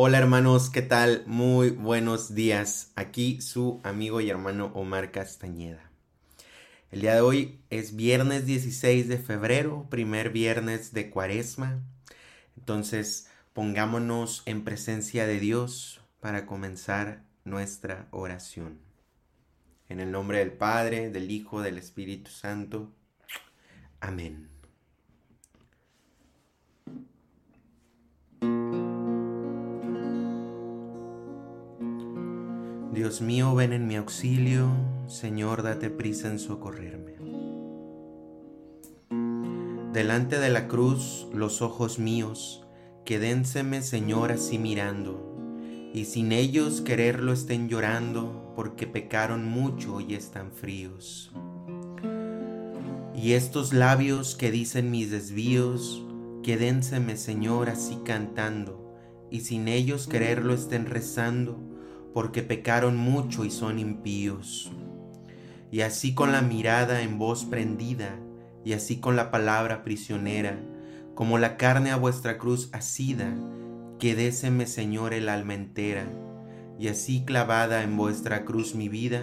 Hola hermanos, ¿qué tal? Muy buenos días. Aquí su amigo y hermano Omar Castañeda. El día de hoy es viernes 16 de febrero, primer viernes de cuaresma. Entonces pongámonos en presencia de Dios para comenzar nuestra oración. En el nombre del Padre, del Hijo, del Espíritu Santo. Amén. Dios mío, ven en mi auxilio, Señor, date prisa en socorrerme. Delante de la cruz, los ojos míos, quedénseme, Señor, así mirando, y sin ellos quererlo estén llorando, porque pecaron mucho y están fríos. Y estos labios que dicen mis desvíos, quedénseme, Señor, así cantando, y sin ellos quererlo estén rezando, porque pecaron mucho y son impíos. Y así con la mirada en voz prendida, y así con la palabra prisionera, como la carne a vuestra cruz asida, quedéseme Señor el alma entera, y así clavada en vuestra cruz mi vida,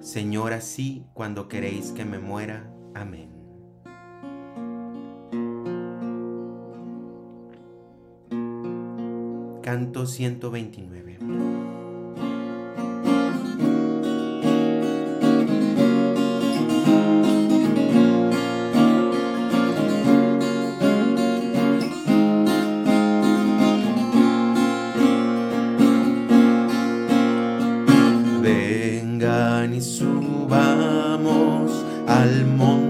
Señor así cuando queréis que me muera. Amén. Canto 129. Vengan y subamos al monte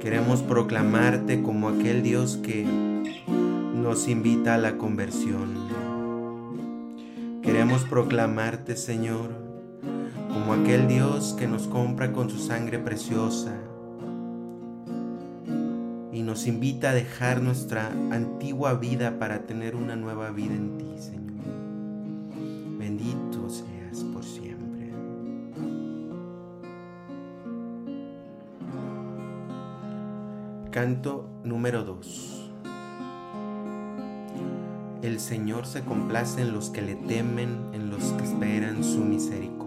Queremos proclamarte como aquel Dios que nos invita a la conversión. Queremos proclamarte, Señor, como aquel Dios que nos compra con su sangre preciosa y nos invita a dejar nuestra antigua vida para tener una nueva vida en ti, Señor. Canto número 2. El Señor se complace en los que le temen, en los que esperan su misericordia.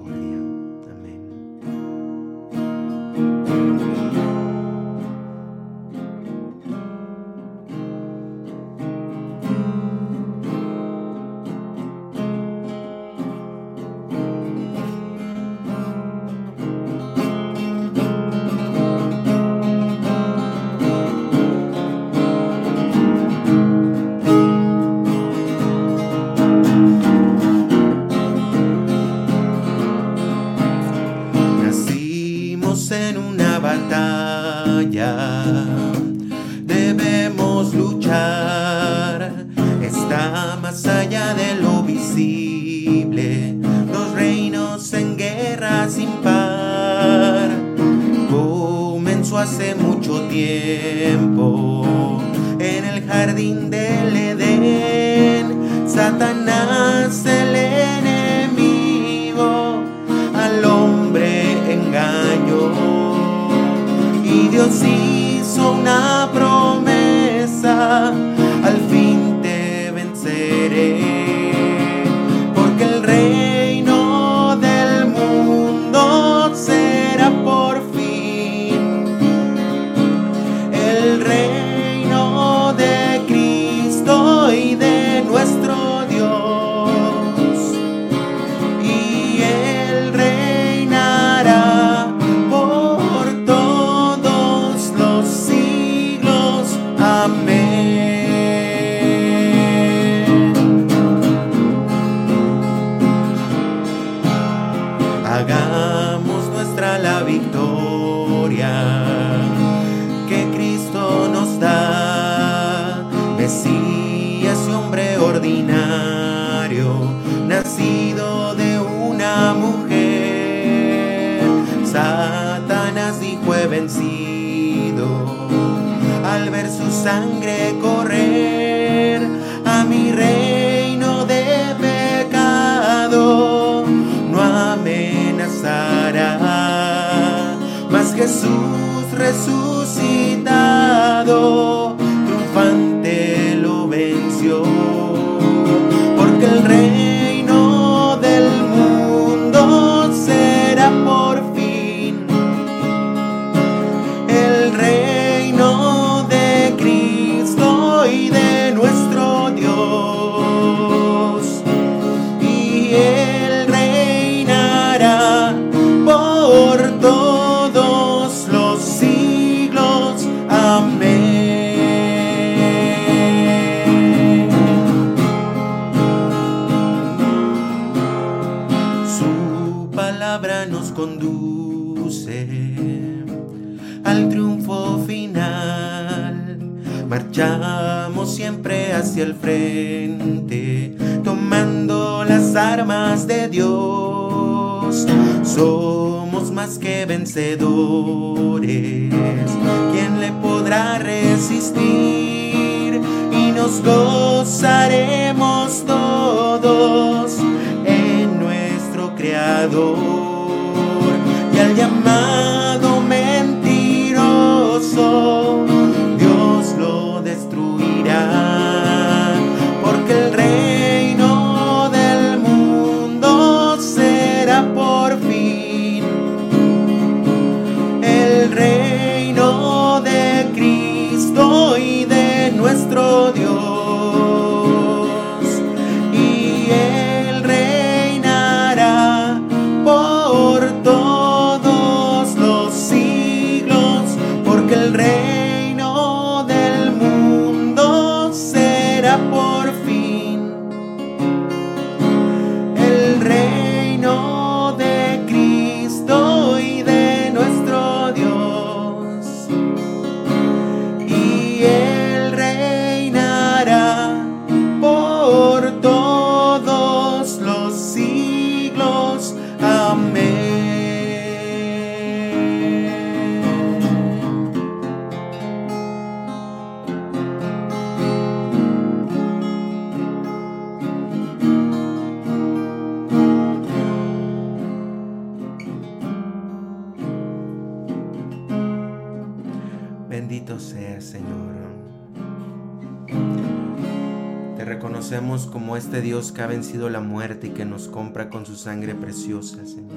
Como este Dios que ha vencido la muerte y que nos compra con su sangre preciosa, Señor.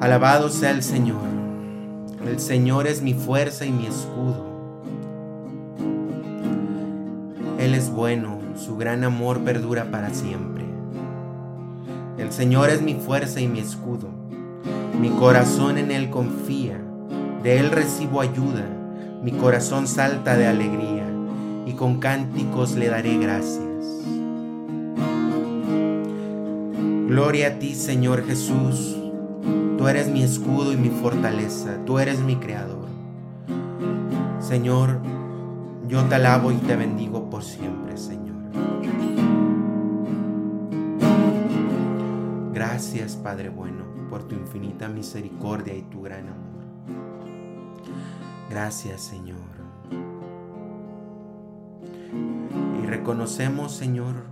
Alabado sea el Señor. El Señor es mi fuerza y mi escudo. Él es bueno, su gran amor perdura para siempre. El Señor es mi fuerza y mi escudo. Mi corazón en Él confía, de Él recibo ayuda, mi corazón salta de alegría y con cánticos le daré gracias. Gloria a ti, Señor Jesús. Tú eres mi escudo y mi fortaleza, tú eres mi creador. Señor, yo te alabo y te bendigo por siempre, Señor. Gracias, Padre bueno, por tu infinita misericordia y tu gran amor. Gracias, Señor. Reconocemos, Señor,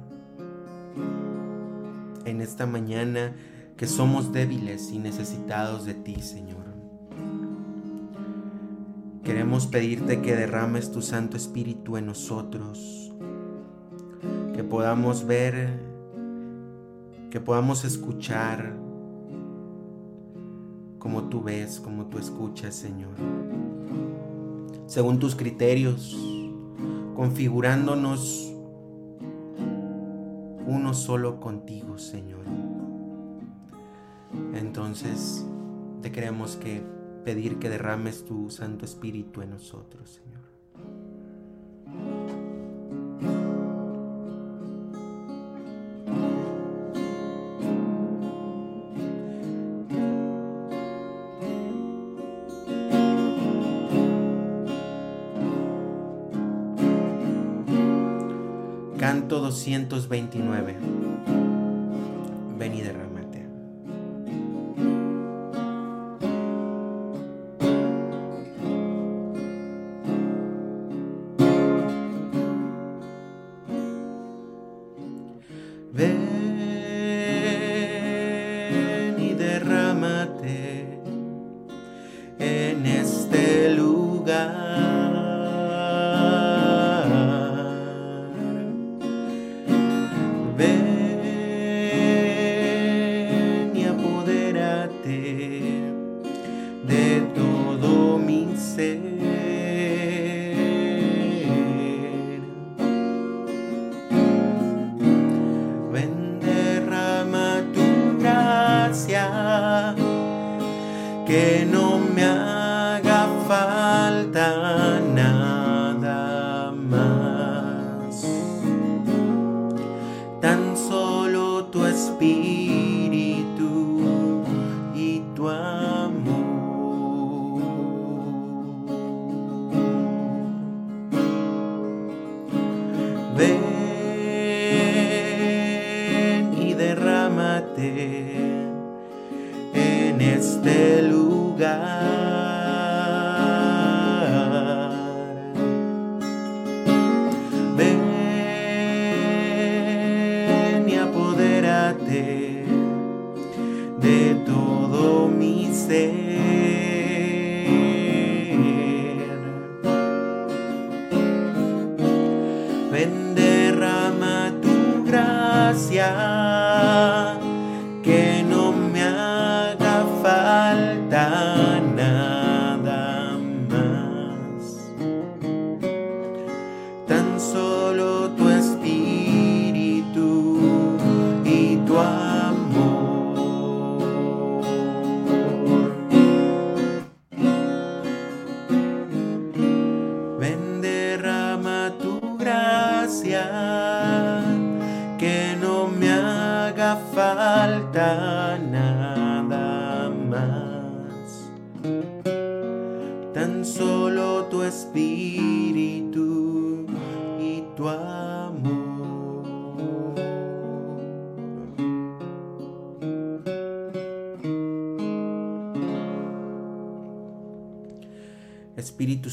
en esta mañana que somos débiles y necesitados de ti, Señor. Queremos pedirte que derrames tu Santo Espíritu en nosotros, que podamos ver, que podamos escuchar como tú ves, como tú escuchas, Señor. Según tus criterios, configurándonos uno solo contigo, Señor. Entonces, te queremos que pedir que derrames tu Santo Espíritu en nosotros, Señor. Canto 229. Ven que no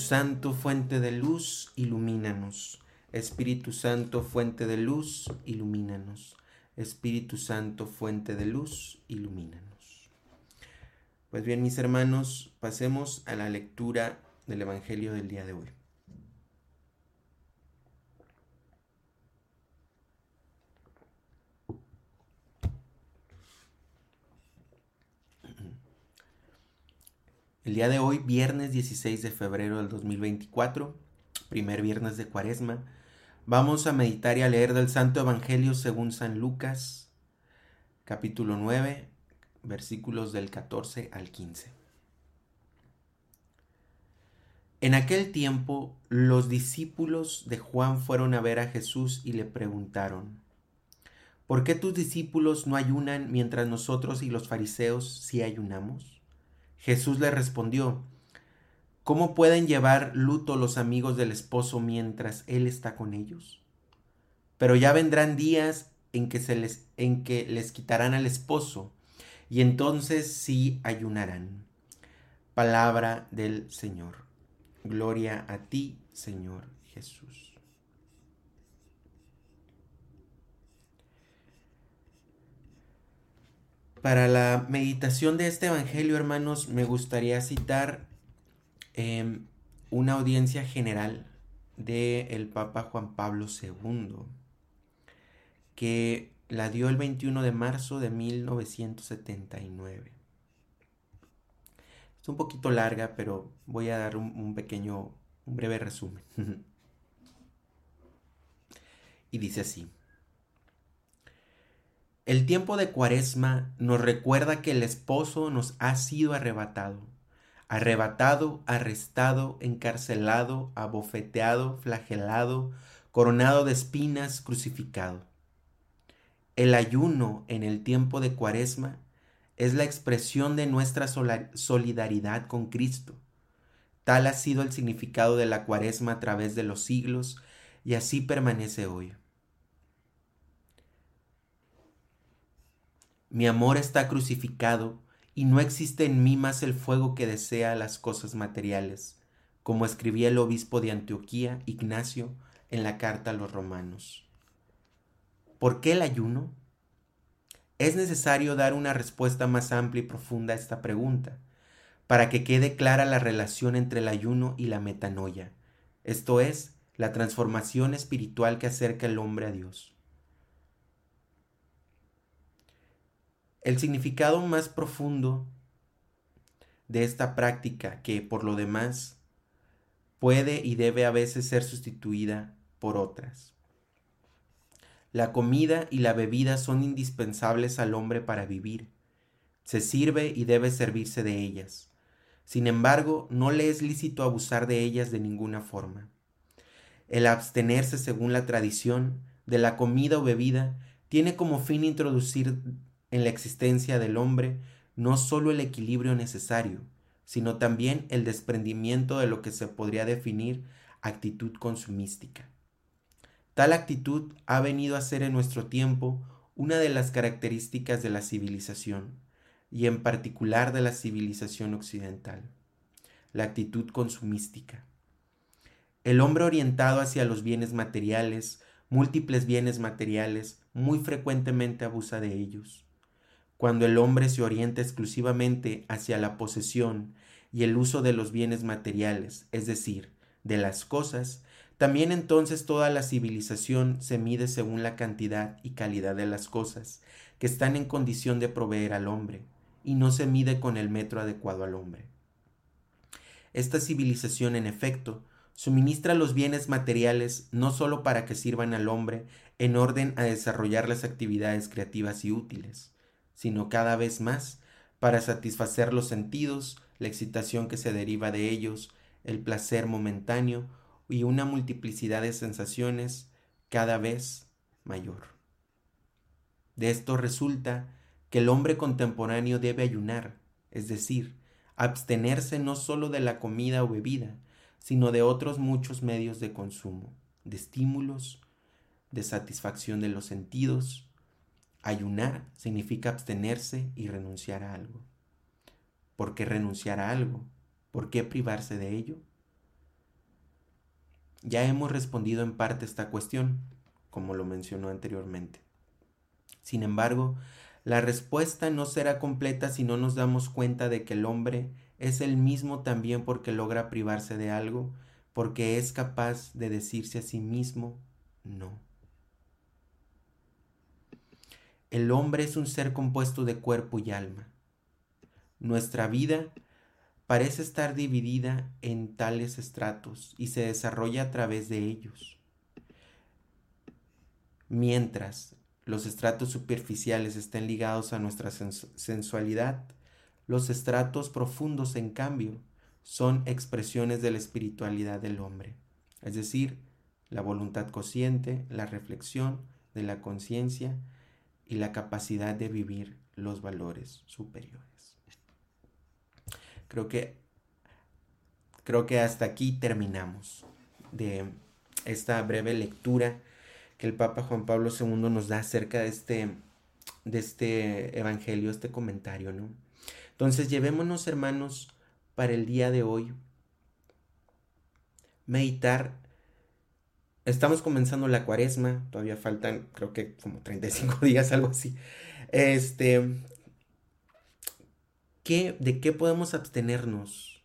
Santo, fuente de luz, ilumínanos. Espíritu Santo, fuente de luz, ilumínanos. Espíritu Santo, fuente de luz, ilumínanos. Pues bien, mis hermanos, pasemos a la lectura del Evangelio del día de hoy. El día de hoy, viernes 16 de febrero del 2024, primer viernes de Cuaresma, vamos a meditar y a leer del Santo Evangelio según San Lucas, capítulo 9, versículos del 14 al 15. En aquel tiempo los discípulos de Juan fueron a ver a Jesús y le preguntaron, ¿por qué tus discípulos no ayunan mientras nosotros y los fariseos sí ayunamos? Jesús le respondió, ¿cómo pueden llevar luto los amigos del esposo mientras él está con ellos? Pero ya vendrán días en que, se les, en que les quitarán al esposo y entonces sí ayunarán. Palabra del Señor. Gloria a ti, Señor Jesús. Para la meditación de este Evangelio, hermanos, me gustaría citar em, una audiencia general del el Papa Juan Pablo II, que la dio el 21 de marzo de 1979. Es un poquito larga, pero voy a dar un, pequeño, un breve resumen. y dice así. El tiempo de cuaresma nos recuerda que el esposo nos ha sido arrebatado, arrebatado, arrestado, encarcelado, abofeteado, flagelado, coronado de espinas, crucificado. El ayuno en el tiempo de Cuaresma es la expresión de nuestra solidaridad con Cristo. Tal ha sido el significado de la Cuaresma a través de los siglos y así permanece hoy. Mi amor está crucificado y no existe en mí más el fuego que desea las cosas materiales, como escribía el obispo de Antioquía, Ignacio, en la carta a los romanos. ¿Por qué el ayuno? Es necesario dar una respuesta más amplia y profunda a esta pregunta, para que quede clara la relación entre el ayuno y la metanoia, esto es, la transformación espiritual que acerca el hombre a Dios. El significado más profundo de esta práctica, que por lo demás puede y debe a veces ser sustituida por otras. La comida y la bebida son indispensables al hombre para vivir. Se sirve y debe servirse de ellas. Sin embargo, no le es lícito abusar de ellas de ninguna forma. El abstenerse según la tradición de la comida o bebida tiene como fin introducir en la existencia del hombre no solo el equilibrio necesario, sino también el desprendimiento de lo que se podría definir actitud consumística. Tal actitud ha venido a ser en nuestro tiempo una de las características de la civilización, y en particular de la civilización occidental, la actitud consumística. El hombre orientado hacia los bienes materiales, múltiples bienes materiales, muy frecuentemente abusa de ellos. Cuando el hombre se orienta exclusivamente hacia la posesión y el uso de los bienes materiales, es decir, de las cosas, también entonces toda la civilización se mide según la cantidad y calidad de las cosas que están en condición de proveer al hombre, y no se mide con el metro adecuado al hombre. Esta civilización, en efecto, suministra los bienes materiales no sólo para que sirvan al hombre en orden a desarrollar las actividades creativas y útiles, sino cada vez más para satisfacer los sentidos, la excitación que se deriva de ellos, el placer momentáneo y una multiplicidad de sensaciones cada vez mayor. De esto resulta que el hombre contemporáneo debe ayunar, es decir, abstenerse no sólo de la comida o bebida, sino de otros muchos medios de consumo, de estímulos, de satisfacción de los sentidos. Ayunar significa abstenerse y renunciar a algo. ¿Por qué renunciar a algo? ¿Por qué privarse de ello? Ya hemos respondido en parte esta cuestión, como lo mencionó anteriormente. Sin embargo, La respuesta no será completa si no nos damos cuenta de que el hombre es el mismo también porque logra privarse de algo, porque es capaz de decirse a sí mismo no. El hombre es un ser compuesto de cuerpo y alma. Nuestra vida parece estar dividida en tales estratos y se desarrolla a través de ellos. Mientras los estratos superficiales estén ligados a nuestra sensualidad, los estratos profundos, en cambio, son expresiones de la espiritualidad del hombre, es decir, la voluntad consciente, la reflexión de la conciencia y la capacidad de vivir los valores superiores. Creo que creo que hasta aquí terminamos de esta breve lectura que el Papa Juan Pablo II nos da acerca de este, de este evangelio, este comentario, ¿no? Entonces llevémonos, hermanos, para el día de hoy, meditar. Estamos comenzando la cuaresma, todavía faltan, creo que como 35 días, algo así. Este, ¿qué, ¿de qué podemos abstenernos?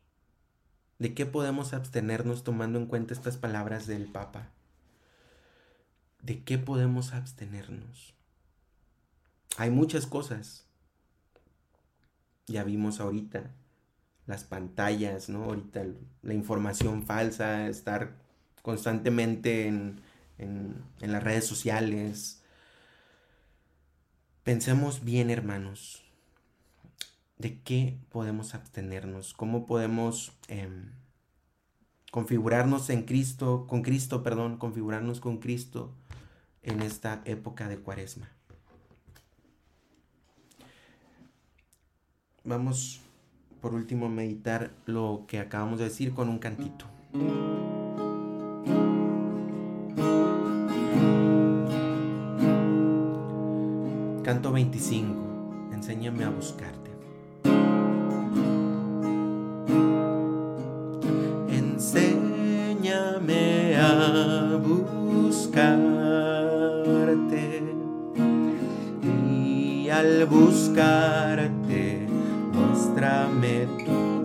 ¿De qué podemos abstenernos tomando en cuenta estas palabras del Papa? ¿De qué podemos abstenernos? Hay muchas cosas. Ya vimos ahorita las pantallas, ¿no? Ahorita la información falsa, estar constantemente en, en, las redes sociales. Pensemos bien, hermanos, de qué podemos abstenernos, cómo podemos em, configurarnos en Cristo, con Cristo, perdón, configurarnos con Cristo en esta época de cuaresma. Vamos por último a meditar lo que acabamos de decir con un cantito. 25. Enséñame a buscarte. buscarte, muéstrame tu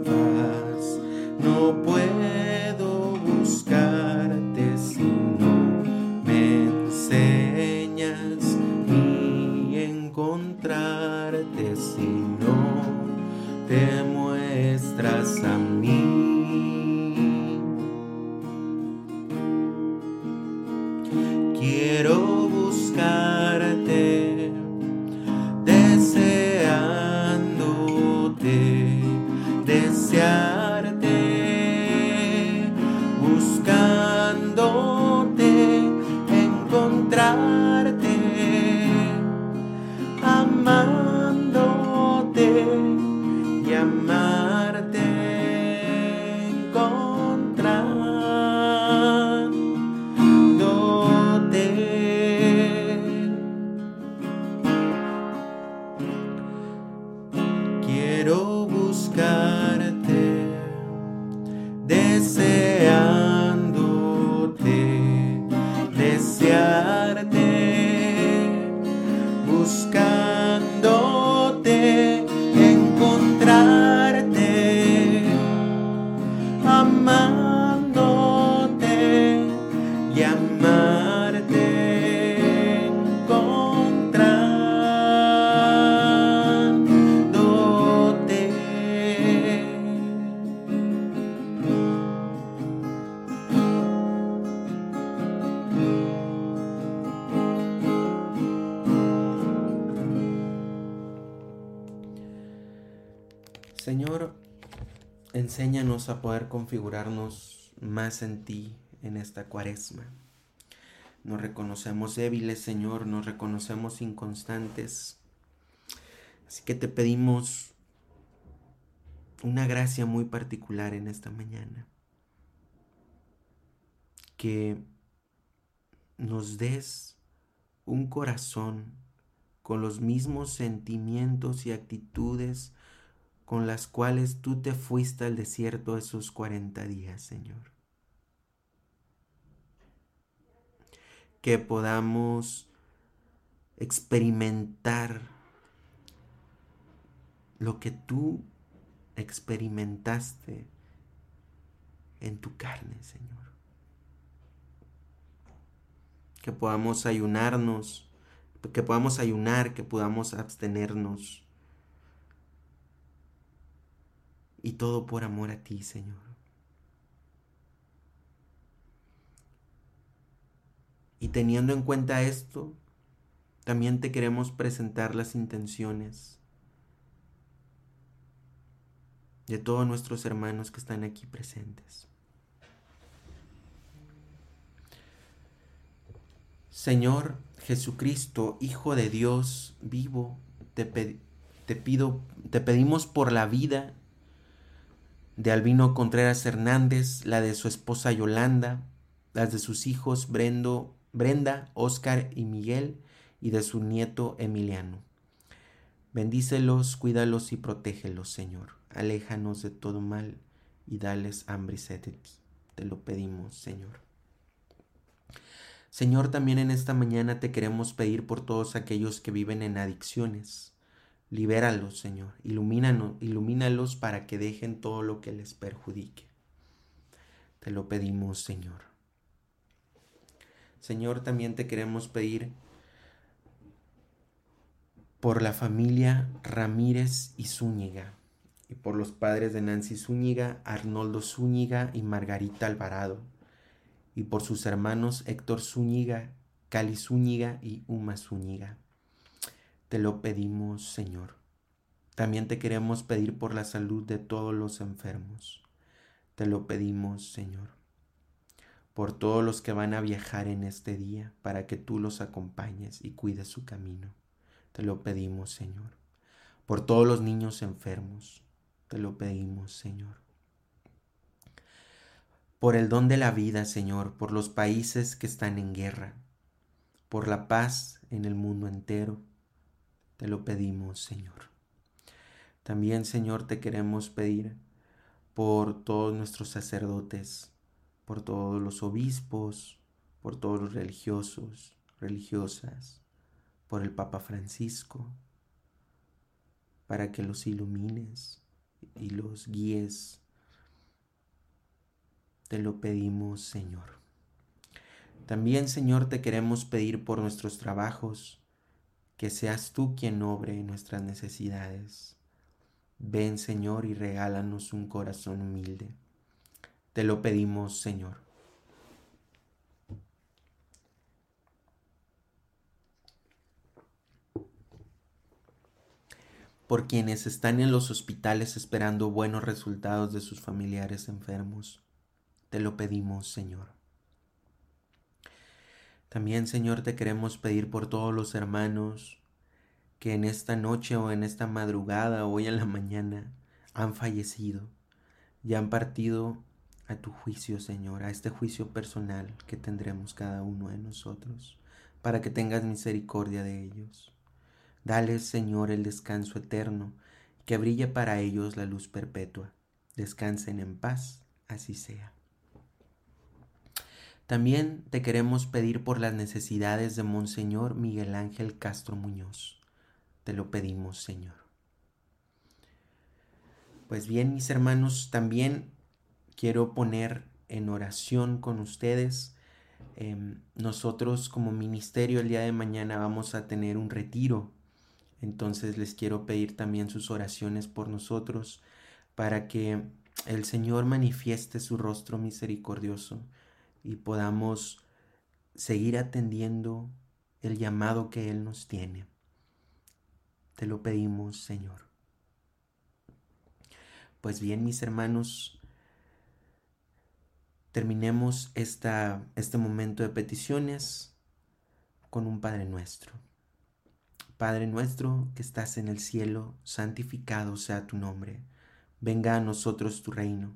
a poder configurarnos más en ti en esta cuaresma. Nos reconocemos débiles, Señor, nos reconocemos inconstantes. Así que te pedimos una gracia muy particular en esta mañana. Que nos des un corazón con los mismos sentimientos y actitudes con las cuales tú te fuiste al desierto esos 40 días, Señor. Que podamos experimentar lo que tú experimentaste en tu carne, Señor. Que podamos ayunarnos, que podamos ayunar, que podamos abstenernos. Y todo por amor a ti, Señor. Y teniendo en cuenta esto, también te queremos presentar las intenciones de todos nuestros hermanos que están aquí presentes. Señor Jesucristo, Hijo de Dios vivo, te, te, pido, te pedimos por la vida de Albino Contreras Hernández, la de su esposa Yolanda, las de sus hijos Brendo, Brenda, Oscar y Miguel, y de su nieto Emiliano. Bendícelos, cuídalos y protégelos, Señor aléjanos de todo mal y dales hambre y sed de ti. Te lo pedimos, Señor. Señor, también en esta mañana te queremos pedir por todos aquellos que viven en adicciones. Libéralos, Señor. Ilumínanos, ilumínalos para que dejen todo lo que les perjudique. Te lo pedimos, Señor. Señor, también te queremos pedir por la familia Ramírez y Zúñiga y por los padres de Nancy Zúñiga, Arnoldo Zúñiga y Margarita Alvarado, y por sus hermanos Héctor Zúñiga, Cali Zúñiga y Uma Zúñiga. Te lo pedimos, Señor. También te queremos pedir por la salud de todos los enfermos. Te lo pedimos, Señor. Por todos los que van a viajar en este día, para que tú los acompañes y cuides su camino. Te lo pedimos, Señor. Por todos los niños enfermos, te lo pedimos, Señor. Por el don de la vida, Señor, por los países que están en guerra, por la paz en el mundo entero, te lo pedimos, Señor. También, Señor, te queremos pedir por todos nuestros sacerdotes, por todos los obispos, por todos los religiosos, religiosas, por el Papa Francisco, para que los ilumines, y los guíes. Te lo pedimos, Señor. También, Señor, te queremos pedir por nuestros trabajos, que seas tú quien obre nuestras necesidades. Ven, Señor, y regálanos un corazón humilde. Te lo pedimos, Señor. por quienes están en los hospitales esperando buenos resultados de sus familiares enfermos. Te lo pedimos, Señor. También, Señor, te queremos pedir por todos los hermanos que en esta noche o en esta madrugada o hoy en la mañana han fallecido y han partido a tu juicio, Señor, a este juicio personal que tendremos cada uno de nosotros, para que tengas misericordia de ellos. Dale, Señor, el descanso eterno, que brille para ellos la luz perpetua. Descansen en paz, así sea. También te queremos pedir por las necesidades de Monseñor Miguel Ángel Castro Muñoz. Te lo pedimos, Señor. Pues bien, mis hermanos, también quiero poner en oración con ustedes. Em, nosotros como ministerio el día de mañana vamos a tener un retiro entonces les quiero pedir también sus oraciones por nosotros para que el Señor manifieste su rostro misericordioso y podamos seguir atendiendo el llamado que Él nos tiene. Te lo pedimos, Señor. Pues bien, mis hermanos, terminemos esta, este momento de peticiones con un Padre nuestro. Padre nuestro que estás en el cielo, santificado sea tu nombre. Venga a nosotros tu reino.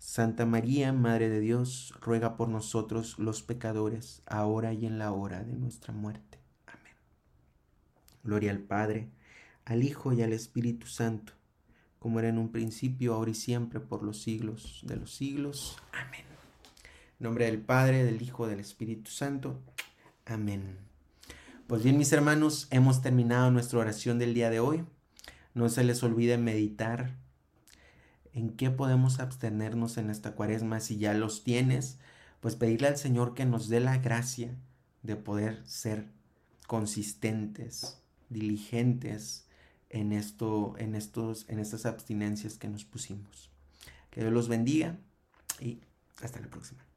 Santa María, Madre de Dios, ruega por nosotros los pecadores, ahora y en la hora de nuestra muerte. Amén. Gloria al Padre, al Hijo y al Espíritu Santo, como era en un principio, ahora y siempre, por los siglos de los siglos. Amén. En nombre del Padre, del Hijo, del Espíritu Santo. Amén. Pues bien, mis hermanos, hemos terminado nuestra oración del día de hoy. No se les olvide meditar en qué podemos abstenernos en esta cuaresma. Si ya los tienes, pues pedirle al Señor que nos dé la gracia de poder ser consistentes, diligentes en esto, en estos, en estas abstinencias que nos pusimos. Que Dios los bendiga y hasta la próxima.